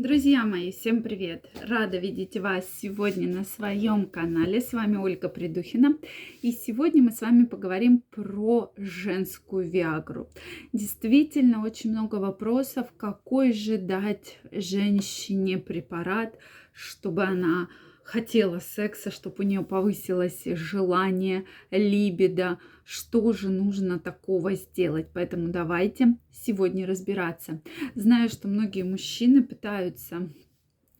Друзья мои, всем привет! Рада видеть вас сегодня на своем канале. С вами Ольга Придухина. И сегодня мы с вами поговорим про женскую Виагру. Действительно, очень много вопросов, какой же дать женщине препарат, чтобы она хотела секса, чтобы у нее повысилось желание, либидо, что же нужно такого сделать. Поэтому давайте сегодня разбираться. Знаю, что многие мужчины пытаются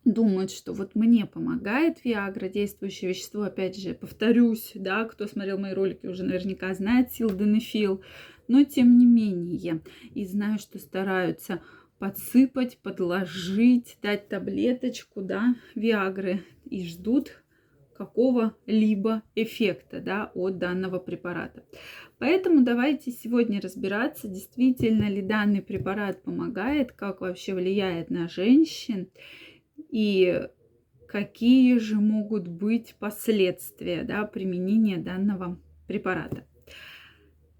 думают, что вот мне помогает Виагра, действующее вещество, опять же, повторюсь, да, кто смотрел мои ролики, уже наверняка знает силденефил, но тем не менее, и знаю, что стараются подсыпать, подложить, дать таблеточку, да, Виагры и ждут какого-либо эффекта да, от данного препарата. Поэтому давайте сегодня разбираться, действительно ли данный препарат помогает, как вообще влияет на женщин и какие же могут быть последствия да, применения данного препарата.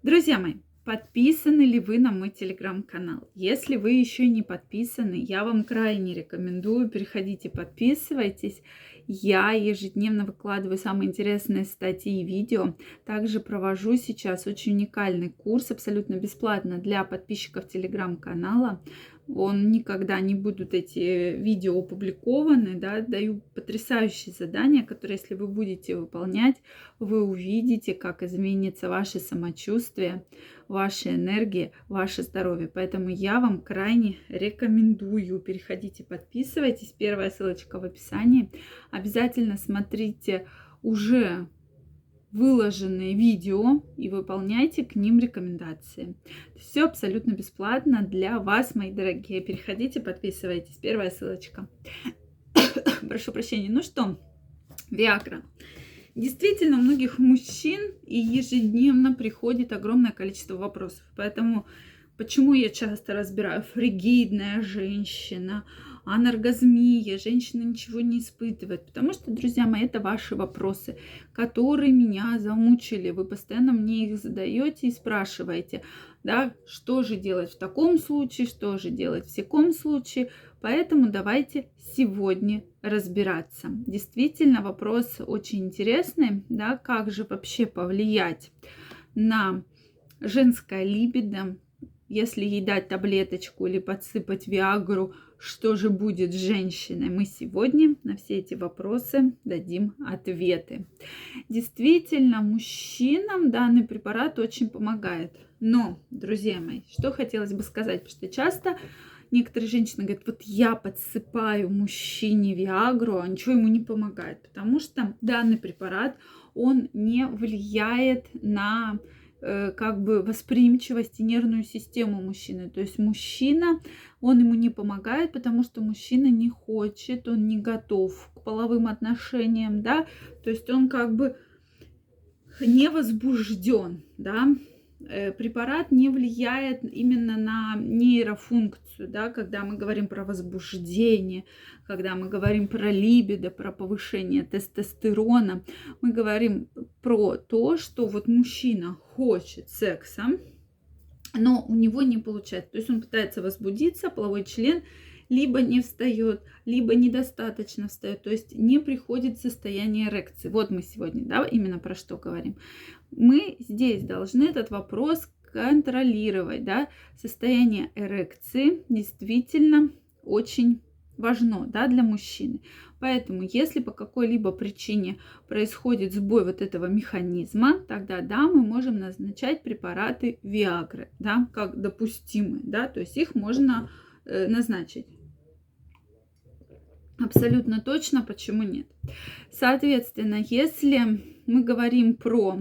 Друзья мои, Подписаны ли вы на мой телеграм-канал? Если вы еще не подписаны, я вам крайне рекомендую, переходите, подписывайтесь. Я ежедневно выкладываю самые интересные статьи и видео. Также провожу сейчас очень уникальный курс абсолютно бесплатно для подписчиков телеграм-канала он никогда не будут эти видео опубликованы, да, даю потрясающие задания, которые, если вы будете выполнять, вы увидите, как изменится ваше самочувствие, ваша энергия, ваше здоровье. Поэтому я вам крайне рекомендую. Переходите, подписывайтесь. Первая ссылочка в описании. Обязательно смотрите уже выложенные видео и выполняйте к ним рекомендации. Все абсолютно бесплатно для вас, мои дорогие. Переходите, подписывайтесь. Первая ссылочка. Прошу прощения. Ну что, Виагра. Действительно, у многих мужчин и ежедневно приходит огромное количество вопросов. Поэтому почему я часто разбираю фригидная женщина, аноргазмия, женщина ничего не испытывает. Потому что, друзья мои, это ваши вопросы, которые меня замучили. Вы постоянно мне их задаете и спрашиваете, да, что же делать в таком случае, что же делать в всяком случае. Поэтому давайте сегодня разбираться. Действительно, вопрос очень интересный, да, как же вообще повлиять на женское либидо, если ей дать таблеточку или подсыпать виагру, что же будет с женщиной? Мы сегодня на все эти вопросы дадим ответы. Действительно, мужчинам данный препарат очень помогает. Но, друзья мои, что хотелось бы сказать, потому что часто некоторые женщины говорят, вот я подсыпаю мужчине Виагру, а ничего ему не помогает, потому что данный препарат, он не влияет на как бы восприимчивость и нервную систему мужчины. То есть мужчина, он ему не помогает, потому что мужчина не хочет, он не готов к половым отношениям, да, то есть он как бы не возбужден, да, Э, препарат не влияет именно на нейрофункцию, да, когда мы говорим про возбуждение, когда мы говорим про либидо, про повышение тестостерона, мы говорим про то, что вот мужчина хочет секса, но у него не получается. То есть он пытается возбудиться, половой член либо не встает, либо недостаточно встает, то есть не приходит состояние эрекции. Вот мы сегодня, да, именно про что говорим. Мы здесь должны этот вопрос контролировать, да, состояние эрекции действительно очень важно, да, для мужчины. Поэтому, если по какой-либо причине происходит сбой вот этого механизма, тогда, да, мы можем назначать препараты Виагры, да, как допустимые, да, то есть их можно э, назначить. Абсолютно точно, почему нет. Соответственно, если мы говорим про,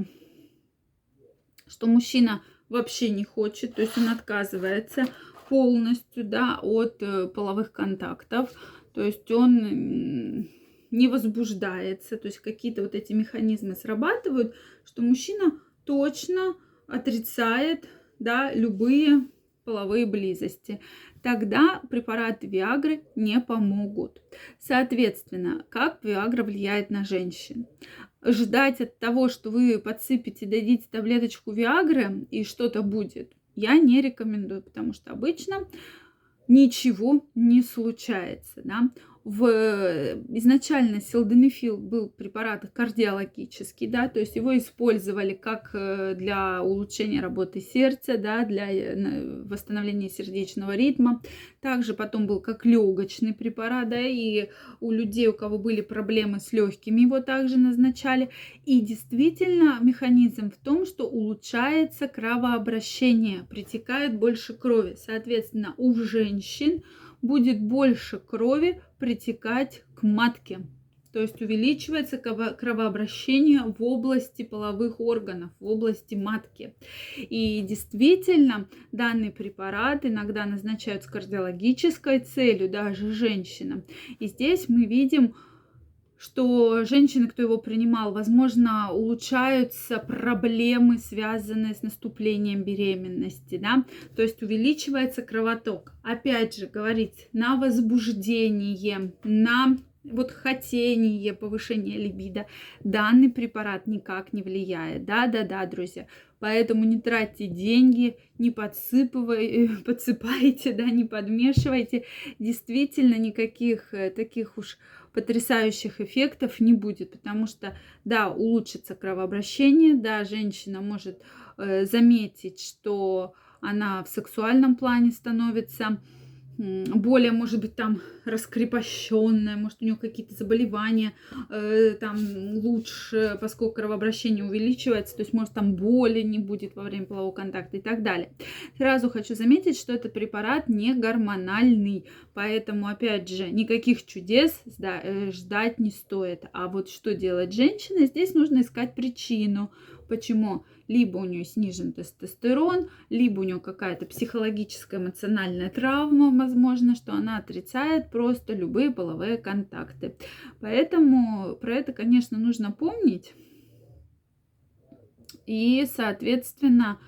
что мужчина вообще не хочет, то есть он отказывается полностью да, от э, половых контактов, то есть он не возбуждается, то есть какие-то вот эти механизмы срабатывают, что мужчина точно отрицает да, любые половые близости тогда препараты Виагры не помогут. Соответственно, как Виагра влияет на женщин? Ждать от того, что вы подсыпете, дадите таблеточку Виагры и что-то будет, я не рекомендую, потому что обычно ничего не случается. Да? В изначально силденефил был препарат кардиологический, да, то есть его использовали как э, для улучшения работы сердца, да, для э, восстановления сердечного ритма. Также потом был как легочный препарат, да, и у людей, у кого были проблемы с легкими, его также назначали. И действительно механизм в том, что улучшается кровообращение, притекает больше крови. Соответственно, у женщин будет больше крови притекать к матке. То есть увеличивается кровообращение в области половых органов, в области матки. И действительно, данный препарат иногда назначают с кардиологической целью, даже женщинам. И здесь мы видим что женщины, кто его принимал, возможно, улучшаются проблемы, связанные с наступлением беременности, да, то есть увеличивается кровоток. Опять же, говорить на возбуждение, на вот хотение, повышение либидо, данный препарат никак не влияет. Да-да-да, друзья. Поэтому не тратьте деньги, не подсыпывай, подсыпайте, да, не подмешивайте. Действительно, никаких э, таких уж потрясающих эффектов не будет, потому что, да, улучшится кровообращение, да, женщина может э, заметить, что она в сексуальном плане становится более, может быть, там раскрепощенная, может, у нее какие-то заболевания э, там лучше, поскольку кровообращение увеличивается, то есть, может, там боли не будет во время полового контакта и так далее. Сразу хочу заметить, что этот препарат не гормональный, поэтому, опять же, никаких чудес э, ждать не стоит. А вот что делать женщина, здесь нужно искать причину, почему либо у нее снижен тестостерон, либо у нее какая-то психологическая эмоциональная травма, возможно, что она отрицает просто любые половые контакты. Поэтому про это, конечно, нужно помнить. И, соответственно,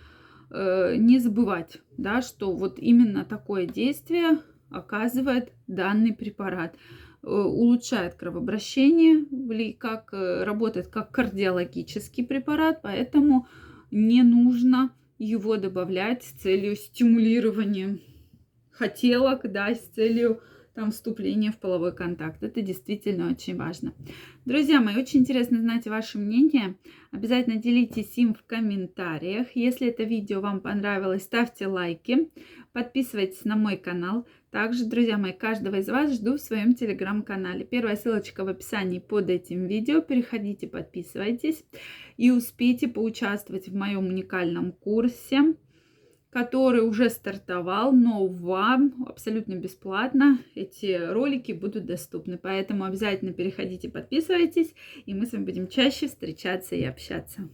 э, не забывать, да, что вот именно такое действие оказывает данный препарат. Э, улучшает кровообращение, как, э, работает как кардиологический препарат, поэтому не нужно его добавлять с целью стимулирования хотелок, да, с целью там вступления в половой контакт. Это действительно очень важно. Друзья мои, очень интересно знать ваше мнение. Обязательно делитесь им в комментариях. Если это видео вам понравилось, ставьте лайки, подписывайтесь на мой канал. Также, друзья мои, каждого из вас жду в своем телеграм-канале. Первая ссылочка в описании под этим видео. Переходите, подписывайтесь и успейте поучаствовать в моем уникальном курсе, который уже стартовал, но вам абсолютно бесплатно эти ролики будут доступны. Поэтому обязательно переходите, подписывайтесь, и мы с вами будем чаще встречаться и общаться.